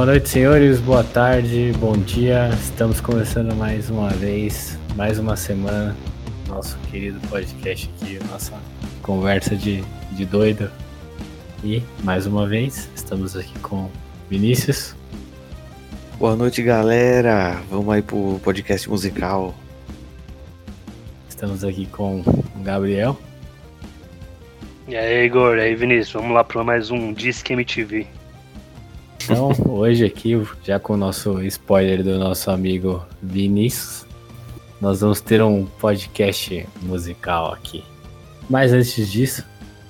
Boa noite, senhores. Boa tarde, bom dia. Estamos começando mais uma vez, mais uma semana, nosso querido podcast aqui, nossa conversa de, de doido. E, mais uma vez, estamos aqui com Vinícius. Boa noite, galera. Vamos aí pro podcast musical. Estamos aqui com o Gabriel. E aí, Igor, e aí, Vinícius, vamos lá para mais um Disque MTV. Então, hoje aqui, já com o nosso spoiler do nosso amigo Vinícius, nós vamos ter um podcast musical aqui. Mas antes disso,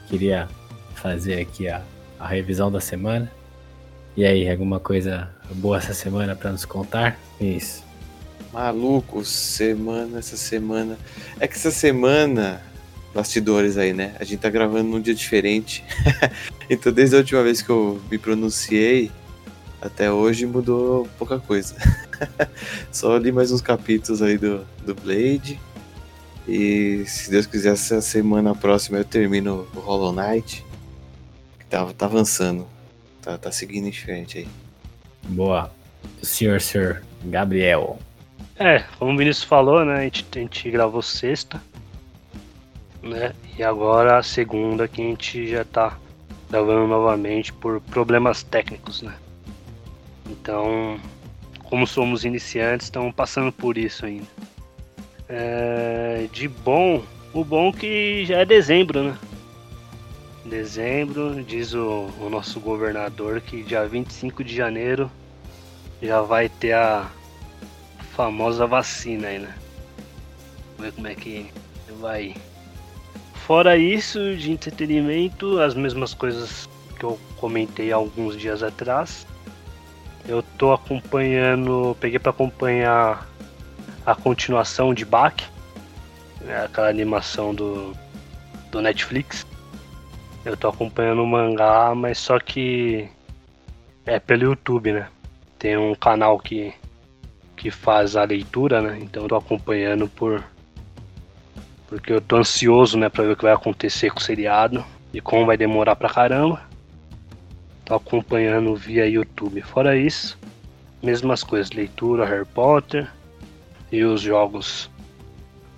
queria fazer aqui a, a revisão da semana. E aí, alguma coisa boa essa semana para nos contar? Isso. Maluco, semana, essa semana. É que essa semana bastidores aí, né? A gente tá gravando num dia diferente. então, desde a última vez que eu me pronunciei, até hoje mudou pouca coisa. Só li mais uns capítulos aí do, do Blade. E se Deus quiser, essa semana próxima eu termino o Hollow Knight. Que tá, tá avançando. Tá, tá seguindo em frente aí. Boa. O senhor, senhor Gabriel. É, como o Vinícius falou, né? A gente, a gente gravou sexta né? E agora a segunda que a gente já tá gravando novamente por problemas técnicos, né? Então, como somos iniciantes, estamos passando por isso ainda. É, de bom, o bom que já é dezembro, né? Dezembro, diz o, o nosso governador que dia 25 de janeiro já vai ter a famosa vacina aí, né? Vamos ver como é que vai Fora isso, de entretenimento, as mesmas coisas que eu comentei alguns dias atrás. Eu tô acompanhando, peguei para acompanhar a continuação de Bach, né, aquela animação do, do Netflix. Eu tô acompanhando o mangá, mas só que é pelo YouTube, né? Tem um canal que, que faz a leitura, né? Então eu tô acompanhando por, porque eu tô ansioso, né, pra ver o que vai acontecer com o seriado e como vai demorar pra caramba. Acompanhando via YouTube. Fora isso, mesmas coisas, leitura, Harry Potter e os jogos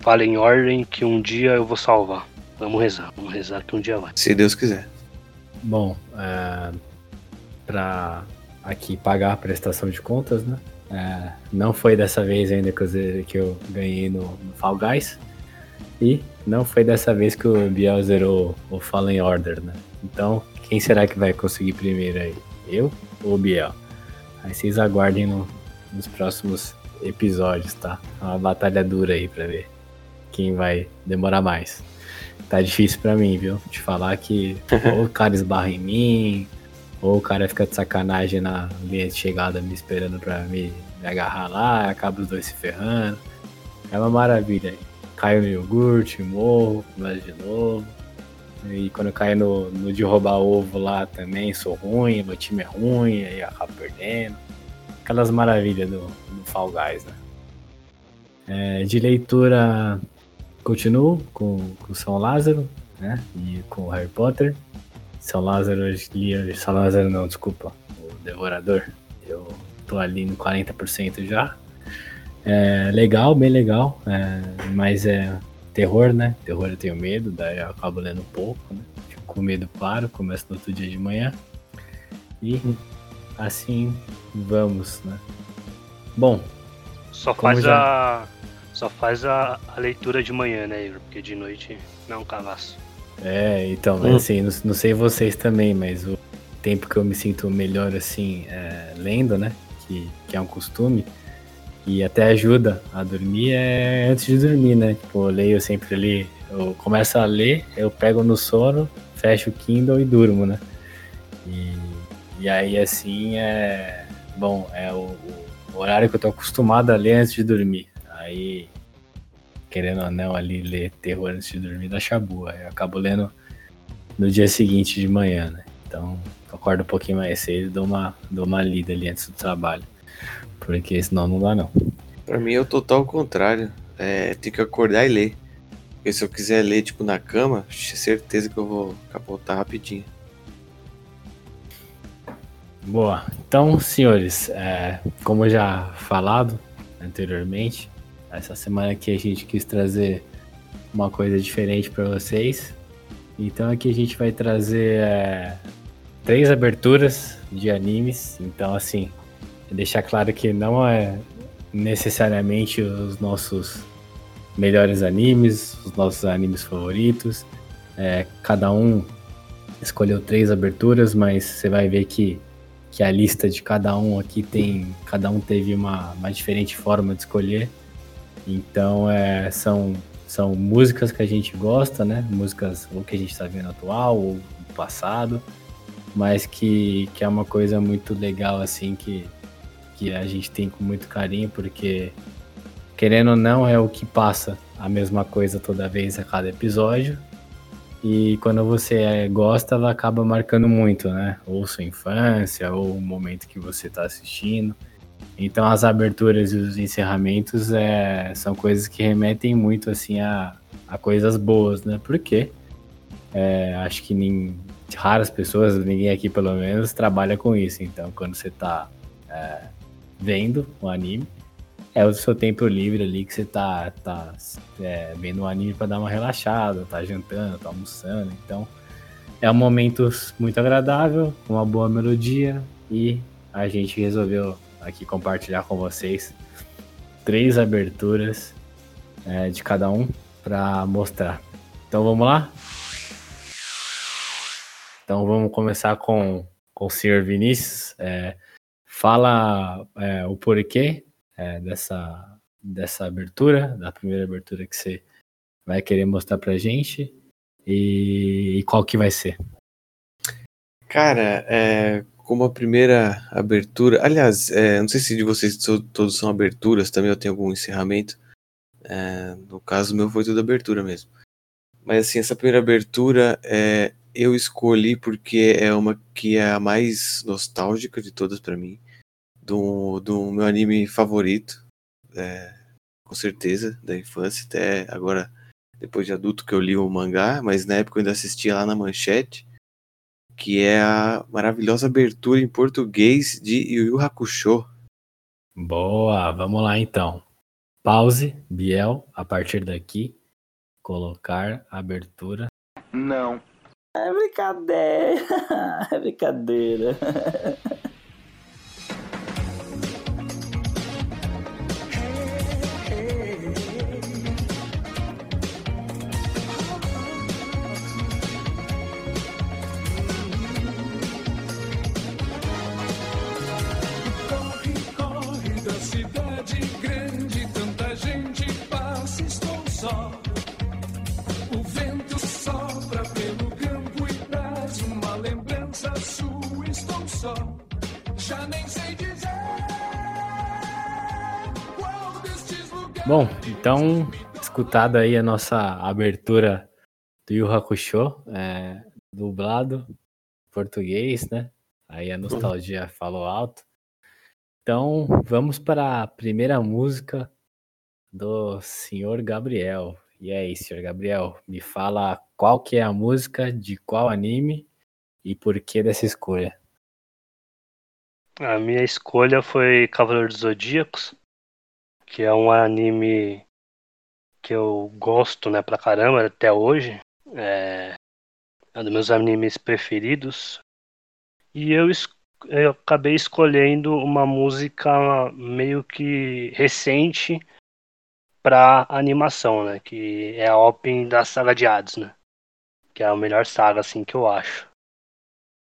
Falem em ordem que um dia eu vou salvar. Vamos rezar, vamos rezar que um dia vai. Se Deus quiser. Bom, é, para aqui pagar a prestação de contas, né? É, não foi dessa vez ainda que eu, que eu ganhei no, no Fall Guys. E não foi dessa vez que o Biel zerou o Fallen Order, né? Então, quem será que vai conseguir primeiro aí? Eu ou o Biel? Aí vocês aguardem no, nos próximos episódios, tá? É uma batalha dura aí pra ver quem vai demorar mais. Tá difícil pra mim, viu? Te falar que ou o cara esbarra em mim, ou o cara fica de sacanagem na linha de chegada me esperando pra me, me agarrar lá, acaba os dois se ferrando. É uma maravilha aí caio no iogurte, morro, começo de novo. E quando eu caio no, no de roubar ovo lá também, sou ruim, meu time é ruim, aí acabo perdendo. Aquelas maravilhas do, do Fall Guys, né? É, de leitura, continuo com, com São Lázaro, né? E com Harry Potter. São Lázaro, li. São Lázaro não, desculpa. O Devorador. Eu tô ali no 40% já. É legal, bem legal, é, mas é terror, né? Terror eu tenho medo, daí eu acabo lendo um pouco, né? Fico com medo, paro, começo no outro dia de manhã. E assim vamos, né? Bom. Só faz já... a. Só faz a, a, leitura de manhã, né, Igor? Porque de noite não é um cavaço. É, então, hum. assim, não, não, sei vocês também, mas o tempo que eu me sinto melhor, assim, é, lendo, né? Que, que é um costume e até ajuda a dormir é antes de dormir, né? Tipo, eu leio sempre ali, eu começo a ler, eu pego no sono, fecho o Kindle e durmo, né? E, e aí assim é. Bom, é o, o, horário que eu tô acostumado a ler antes de dormir. Aí, querendo ou não, ali ler terror antes de dormir dá chabu. Aí eu acabo lendo no dia seguinte de manhã, né? Então, acordo um pouquinho mais cedo e dou uma, dou uma lida ali antes do trabalho. Porque senão não dá não. Pra mim é o total contrário. É, tem que acordar e ler. Porque se eu quiser ler, tipo, na cama, certeza que eu vou capotar rapidinho. Boa. Então, senhores, é, como já falado anteriormente, essa semana aqui a gente quis trazer uma coisa diferente para vocês. Então aqui a gente vai trazer é, três aberturas de animes. Então assim, deixar claro que não é necessariamente os nossos melhores animes, os nossos animes favoritos. É, cada um escolheu três aberturas, mas você vai ver que, que a lista de cada um aqui tem. Cada um teve uma, uma diferente forma de escolher. Então é, são, são músicas que a gente gosta, né? Músicas ou que a gente está vendo atual ou do passado, mas que, que é uma coisa muito legal assim que, que a gente tem com muito carinho, porque querendo ou não é o que passa a mesma coisa toda vez a cada episódio. E quando você gosta, ela acaba marcando muito, né? Ou sua infância, ou o momento que você está assistindo. Então as aberturas e os encerramentos é, são coisas que remetem muito assim a, a coisas boas, né? Porque é, acho que nem, raras pessoas, ninguém aqui pelo menos, trabalha com isso. Então quando você está é, vendo o anime, é o seu tempo livre ali que você tá, tá é, vendo o anime para dar uma relaxada, tá jantando, tá almoçando. Então é um momento muito agradável, uma boa melodia e a gente resolveu aqui compartilhar com vocês três aberturas é, de cada um para mostrar. Então vamos lá? Então vamos começar com, com o senhor Vinícius. É, fala é, o porquê é, dessa, dessa abertura, da primeira abertura que você vai querer mostrar pra gente e, e qual que vai ser. Cara, é, como a primeira abertura. Aliás, é, não sei se de vocês todos são aberturas, também eu tenho algum encerramento. É, no caso, meu foi tudo abertura mesmo. Mas assim, essa primeira abertura é, eu escolhi porque é uma que é a mais nostálgica de todas para mim. Do, do meu anime favorito. É, com certeza, da infância, até agora, depois de adulto que eu li o mangá, mas na época eu ainda assistia lá na manchete que é a maravilhosa abertura em português de Yu Yu Hakusho. Boa, vamos lá então. Pause, Biel, a partir daqui, colocar a abertura. Não. É brincadeira, é brincadeira. Bom, então, escutado aí a nossa abertura do Yu Hakusho, é, dublado, português, né? Aí a nostalgia falou alto. Então, vamos para a primeira música do senhor Gabriel. E aí, senhor Gabriel, me fala qual que é a música, de qual anime e por que dessa escolha. A minha escolha foi Cavaleiro dos Zodíacos, que é um anime que eu gosto, né, pra caramba até hoje. É, é um dos meus animes preferidos. E eu, eu acabei escolhendo uma música meio que recente pra animação, né? Que é a opening da saga de Hades, né? Que é a melhor saga, assim, que eu acho.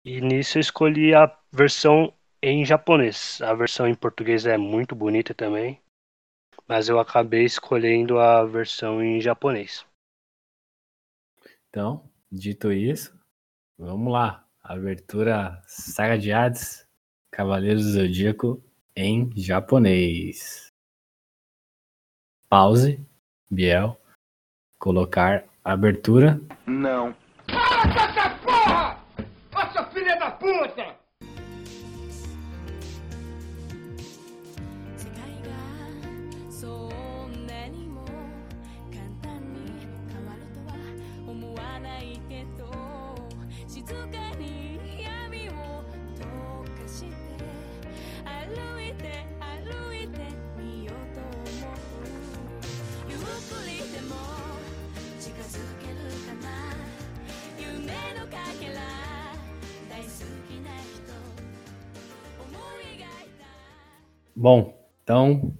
E nisso eu escolhi a versão em japonês. A versão em português é muito bonita também mas eu acabei escolhendo a versão em japonês. Então, dito isso, vamos lá. Abertura Saga de Hades, Cavaleiros do Zodíaco em japonês. Pause, Biel, colocar abertura. Não. Para essa porra! Nossa filha da puta! Bom, então,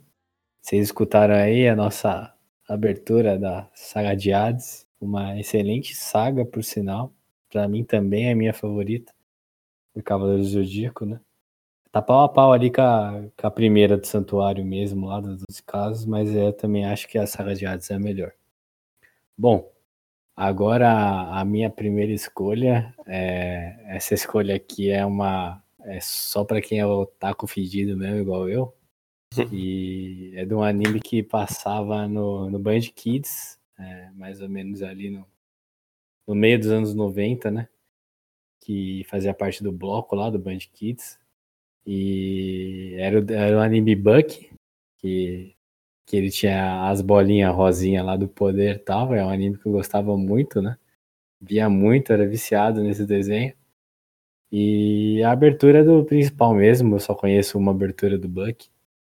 vocês escutaram aí a nossa abertura da saga de Hades, uma excelente saga, por sinal. Pra mim também é a minha favorita, do Cavaleiro Zodíaco, né? Tá pau a pau ali com a, com a primeira do Santuário mesmo, lá dos 12 casos, mas eu também acho que a saga de Hades é a melhor. Bom, agora a minha primeira escolha, é, essa escolha aqui é uma é só pra quem é otaku fedido mesmo, igual eu. E é de um anime que passava no, no Band Kids, é, mais ou menos ali no, no meio dos anos 90, né? Que fazia parte do bloco lá do Band Kids. E era, o- era o anime Buck, que, que ele tinha as bolinhas rosinha lá do poder e tal. É um anime que eu gostava muito, né? Via muito, era viciado nesse desenho. E a abertura do principal mesmo, eu só conheço uma abertura do Buck.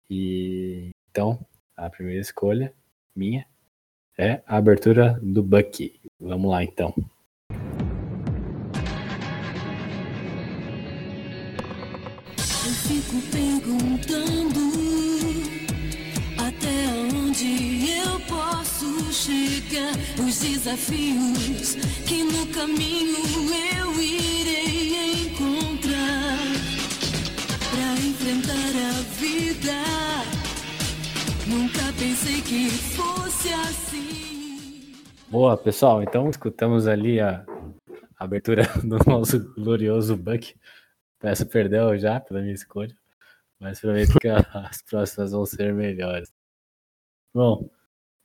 E então, a primeira escolha minha é a abertura do Bucky. Vamos lá então. Eu fico perguntando até onde eu posso chegar. Os desafios que no caminho eu irei pensei que fosse assim. Boa, pessoal. Então, escutamos ali a abertura do nosso glorioso Buck. Peço perdão já pela minha escolha, mas prometo que as próximas vão ser melhores. Bom,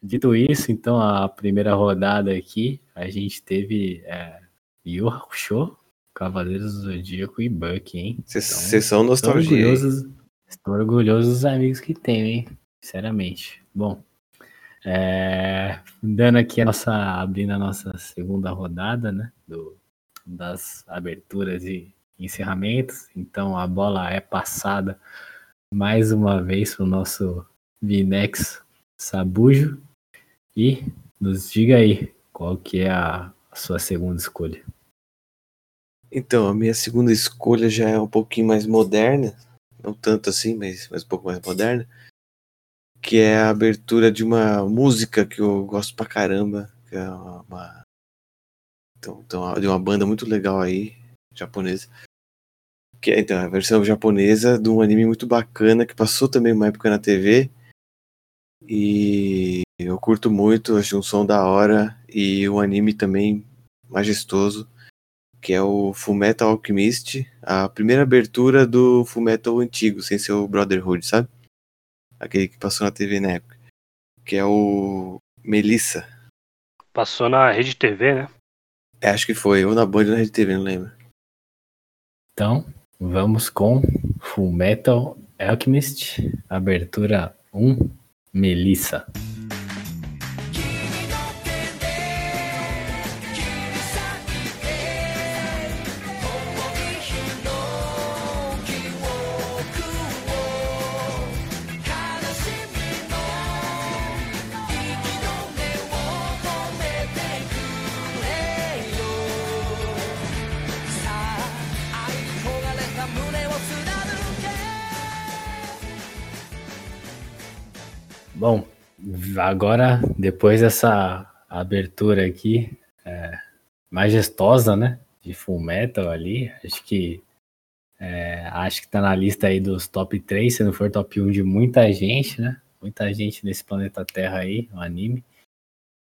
dito isso, então a primeira rodada aqui, a gente teve é, Yu Hakusho, Cavaleiros do Zodíaco e Buck, hein? Vocês Então, são Estou nostalgia. hein? orgulhoso, estou orgulhoso dos amigos que tenho, hein? Sinceramente. Bom, é, dando aqui a nossa, abrindo a nossa segunda rodada, né? Do, das aberturas e encerramentos. Então a bola é passada mais uma vez para o nosso Vinex Sabujo. E nos diga aí qual que é a, sua segunda escolha. Então, a minha segunda escolha já é um pouquinho mais moderna, não tanto assim, mas, mas um pouco mais moderna, que é a abertura de uma música que eu gosto pra caramba, que é uma, então, então, de uma banda muito legal aí, japonesa. Que é, então, a versão japonesa de um anime muito bacana que passou também uma época na TV. E eu curto muito, acho um som da hora e o anime também majestoso que é o Fullmetal Alchemist, a primeira abertura do Fullmetal antigo, sem ser o Brotherhood, sabe? Aquele que passou na TV na época. Que é o Melissa. Passou na Rede TV, né? É, acho que foi, ou na Band ou na Rede TV, não lembro. Então, vamos com Full Metal Alchemist, abertura 1, Melissa. Agora, depois dessa abertura aqui, é, majestosa, né? De Full Metal ali, acho que é, acho que tá na lista aí dos top 3, se não for top 1 de muita gente, né? Muita gente nesse planeta Terra aí, um anime.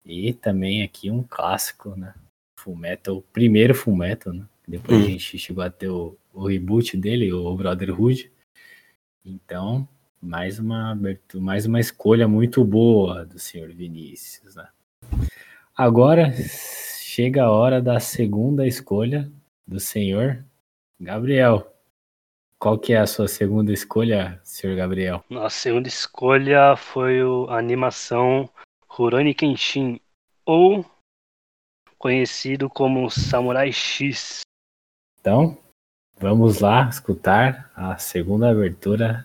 E também aqui um clássico, né? Full Metal, o primeiro Full Metal, né? Depois Hum. a gente chegou a ter o, o reboot dele, o Brotherhood. Então, mais uma, mais uma escolha muito boa do senhor Vinícius, né? Agora chega a hora da segunda escolha do senhor Gabriel. Qual que é a sua segunda escolha, senhor Gabriel? A segunda escolha foi a animação Rurouni Kenshin, ou conhecido como Samurai X. Então, vamos lá escutar a segunda abertura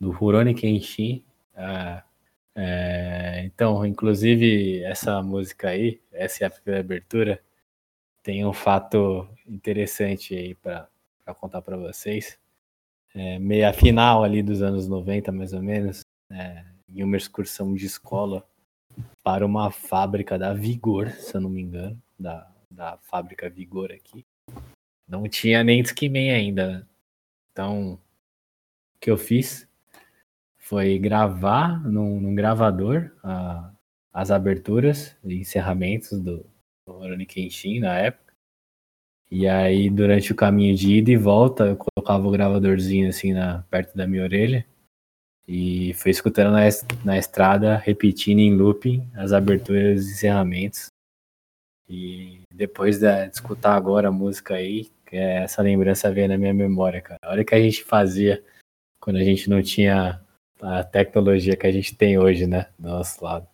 do Rurouni Kenshin. Ah, é, então, inclusive, essa música aí, essa é a primeira abertura, tem um fato interessante aí para contar para vocês. É, meia final ali dos anos 90, mais ou menos, é, em uma excursão de escola para uma fábrica da Vigor, se eu não me engano, da, da fábrica Vigor aqui. Não tinha nem Discman ainda. né? Então, o que eu fiz foi gravar num, num gravador a- as aberturas e encerramentos do, do Rurouni Kenshin na época. E aí, durante o caminho de ida e volta, eu colocava o gravadorzinho assim na, perto da minha orelha e fui escutando na, na estrada, repetindo em looping as aberturas e encerramentos. E depois de, de escutar agora a música aí, é essa lembrança veio na minha memória, cara. Olha o que a gente fazia quando a gente não tinha a tecnologia que a gente tem hoje, né? Do nosso lado.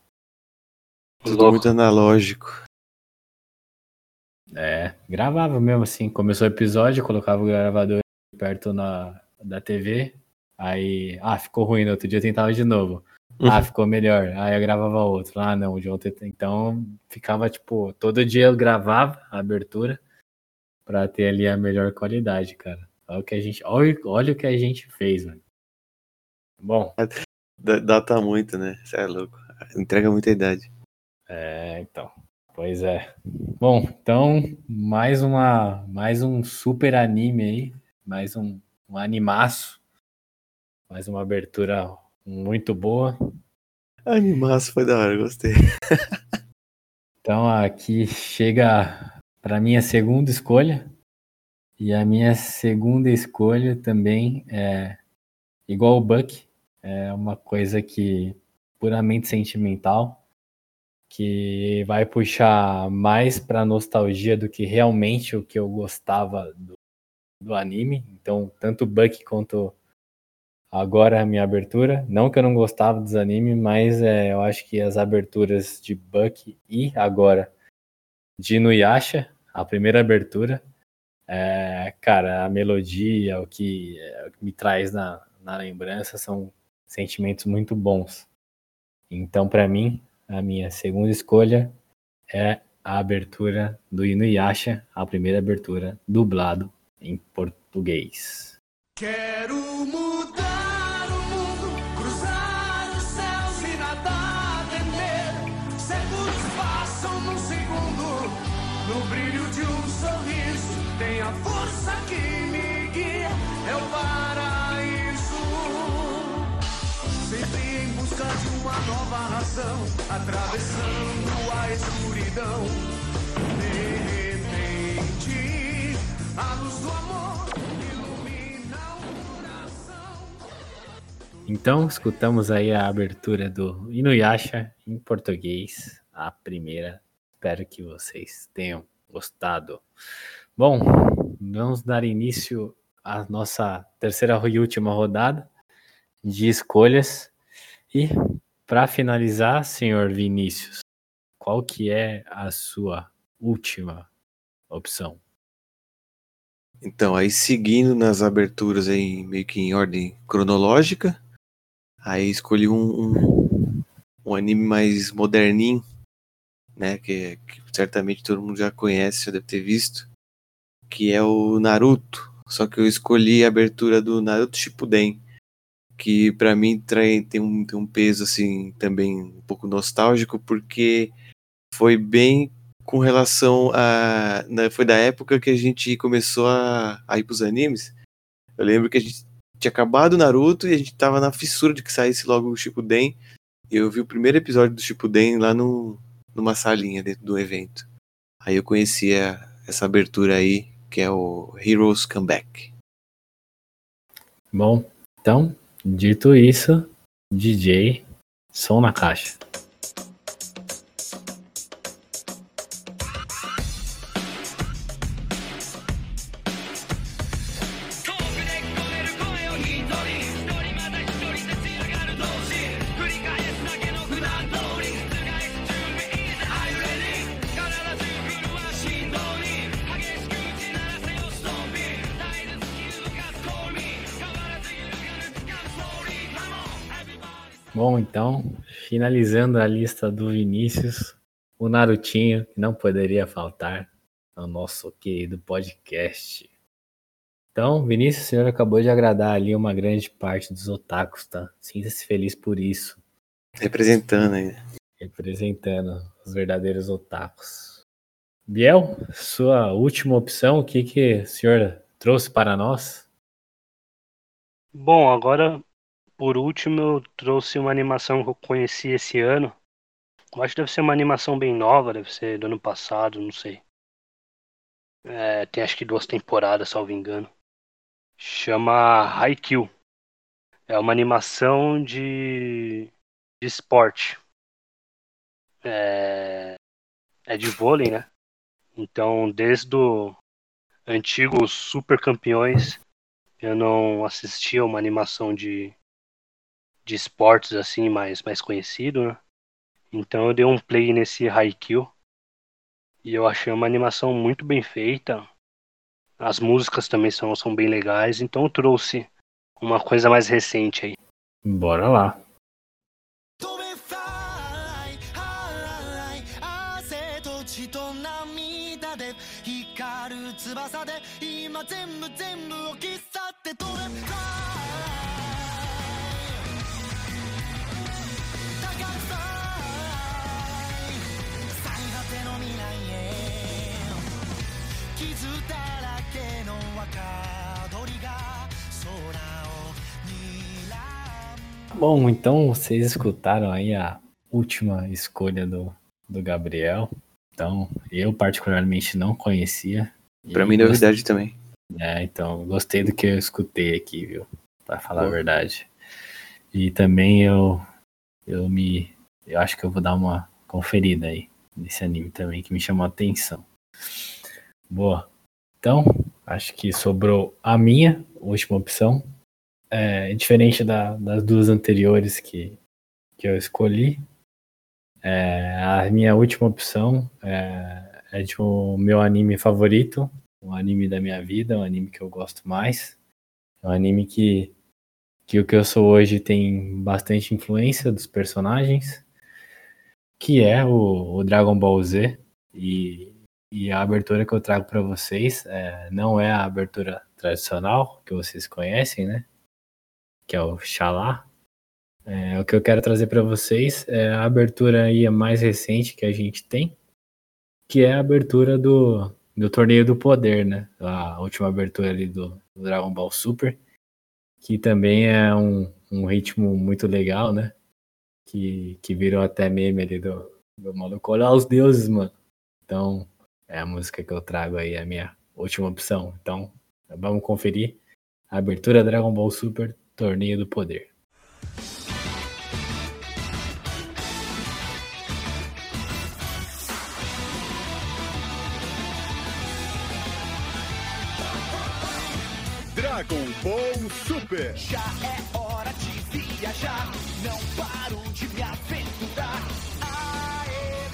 Tudo Louco. muito analógico. É, gravava mesmo assim. Começou o episódio, colocava o gravador perto na, da TV. Aí, ah, ficou ruim. No outro dia eu tentava de novo. Ah, ficou melhor. Aí eu gravava outro. Ah, não, de ontem. Então ficava tipo, todo dia eu gravava a abertura pra ter ali a melhor qualidade, cara. Olha o que a gente, olha, olha o que a gente fez, mano. Bom, Da- Data muito, né? Você é louco. Entrega muita idade. É, então. Pois é. Bom, então, mais uma, mais um super anime aí, mais um, um animaço, mais uma abertura muito boa. Animaço foi da hora, gostei. Então, aqui chega para minha segunda escolha. E a minha segunda escolha também é igual o Buck, é uma coisa que puramente sentimental, que vai puxar mais para nostalgia do que realmente o que eu gostava do, do anime. Então, tanto o Buck quanto agora a minha abertura. Não que eu não gostava dos animes, mas é, eu acho que as aberturas de Buck e agora de Inuyasha, a primeira abertura, é, cara, a melodia, o que, é, o que me traz na, na lembrança são sentimentos muito bons. Então, para mim, a minha segunda escolha é a abertura do Inuyasha, a primeira abertura dublado em português. Quero mudar o mundo, cruzar os céus e nada temer. Segundos passam num segundo, no brilho de um sorriso. Tem a força que uma nova razão, atravessando a escuridão. De repente, a luz do amor ilumina o coração. Então, escutamos aí a abertura do Inuyasha em português, a primeira. Espero que vocês tenham gostado. Bom, vamos dar início à nossa terceira e última rodada de escolhas. E para finalizar, senhor Vinícius, qual que é a sua última opção? Então, aí seguindo nas aberturas aí, meio que em ordem cronológica, aí escolhi um, um, um anime mais moderninho, né, que, que certamente todo mundo já conhece, já deve ter visto, que é o Naruto. Só que eu escolhi a abertura do Naruto Shippuden, que pra mim trai- tem um, tem um peso assim também um pouco nostálgico, porque foi bem com relação a. né, foi da época que a gente começou a, a ir pros animes. Eu lembro que a gente tinha acabado Naruto e a gente tava na fissura de que saísse logo o Shippuden. E eu vi o primeiro episódio do Shippuden lá no, numa salinha dentro do evento. Aí eu conhecia essa abertura aí, que é o Heroes Comeback. Bom, então, dito isso, DJ, som na caixa. Então, finalizando a lista do Vinícius, o Narutinho, que não poderia faltar no nosso querido podcast. Então, Vinícius, o senhor acabou de agradar ali uma grande parte dos otakus, tá? Sinta-se feliz por isso, Representando aí. representando os verdadeiros otakus. Biel, sua última opção, o que, que o senhor trouxe para nós? Bom, agora, por último, eu trouxe uma animação que eu conheci esse ano. Eu acho que deve ser uma animação bem nova, deve ser do ano passado, não sei. É, tem acho que duas temporadas, salvo engano. Chama Haikyuu. É uma animação de, de esporte. É, é de vôlei, né? Então, desde o antigo Super Campeões, eu não assistia uma animação de, de esportes assim mais, mais conhecido, né? Então eu dei um play nesse Haikyuu e eu achei uma animação muito bem feita. As músicas também são, são bem legais, então eu trouxe uma coisa mais recente aí. Bora lá. Bom, então vocês escutaram aí a última escolha do, do Gabriel. Então, eu particularmente não conhecia. Pra mim, novidade também. É, então, gostei do que eu escutei aqui, viu? Pra falar a Boa. verdade. E também eu, eu me. Eu acho que eu vou dar uma conferida aí nesse anime também, que me chamou a atenção. Boa. Então, acho que sobrou a minha última opção. É, diferente da- das duas anteriores que, que eu escolhi. É, a minha última opção é, é de um meu anime favorito, um anime da minha vida, um anime que eu gosto mais. É um anime que, que o que eu sou hoje tem bastante influência dos personagens, que é o, o Dragon Ball Z. E, e a abertura que eu trago para vocês é, não é a abertura tradicional que vocês conhecem, né? Que é o Xalá. É, o que eu quero trazer para vocês é a abertura aí mais recente que a gente tem, que é a abertura do, do Torneio do Poder, né? A última abertura ali do, do Dragon Ball Super, que também é um, um ritmo muito legal, né? Que, que virou até meme ali do, do maluco. Olha os deuses, mano. Então, é a música que eu trago aí, a minha última opção. Então, vamos conferir a abertura Dragon Ball Super Torneio do Poder. Dragon Ball Super. Já é hora de viajar, não paro de me aventurar. A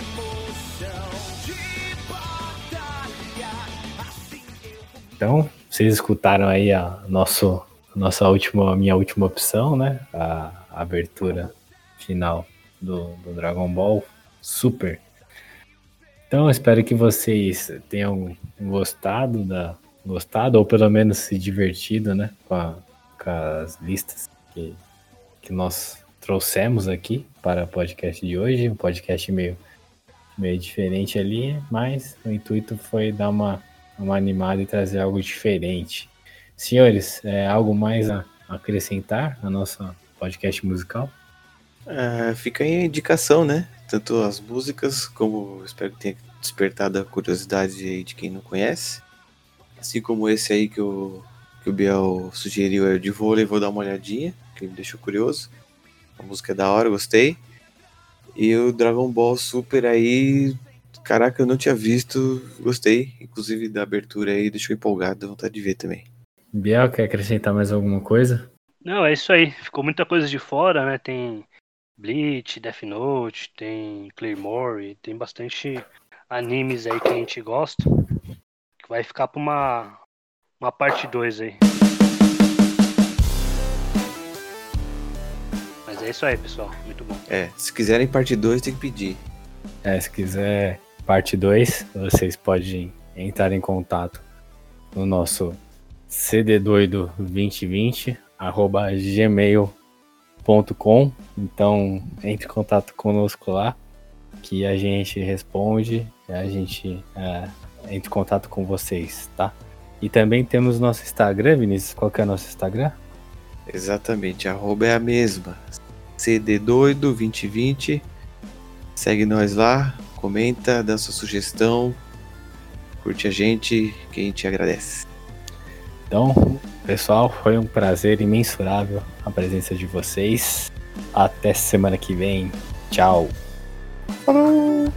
emoção de batalha, assim eu vou Então, vocês escutaram aí a nosso, nossa última, minha última opção, né? A, abertura final do, do Dragon Ball Super. Então, espero que vocês tenham gostado da gostado ou pelo menos se divertido, né, com, a- com as listas que, que nós trouxemos aqui para o podcast de hoje, um podcast meio meio diferente ali, mas o intuito foi dar uma uma animada e trazer algo diferente. Senhores, é algo mais a acrescentar na nossa podcast musical? Ah, fica aí a indicação, né? Tanto as músicas, como espero que tenha despertado a curiosidade de quem não conhece. Assim como esse aí que o, que o Biel sugeriu é o de vôlei, vou dar uma olhadinha, que me deixou curioso. A música é da hora, gostei. E o Dragon Ball Super aí, caraca, eu não tinha visto, gostei. Inclusive da abertura aí, deixou empolgado, vontade de ver também. Biel, quer acrescentar mais alguma coisa? Não, é isso aí. Ficou muita coisa de fora, né? Tem Bleach, Death Note, tem Claymore, tem bastante animes aí que a gente gosta. Que vai ficar pra uma, uma parte 2 aí. Mas Mas é isso aí, pessoal. Muito bom. É, se quiserem parte 2, tem que pedir. É, se quiser parte 2, vocês podem entrar em contato no nosso cddoido2020 arroba gmail.com então entre em contato conosco lá que a gente responde a gente é, entra em contato com vocês, tá? E também temos nosso Instagram, Vinícius. Qual que é o nosso Instagram? Exatamente, arroba é a mesma. cddoido2020. Segue nós lá, comenta, dá sua sugestão, curte a gente, que a gente agradece. Então, pessoal, foi um prazer imensurável a presença de vocês. Até semana que vem. Tchau. Falou!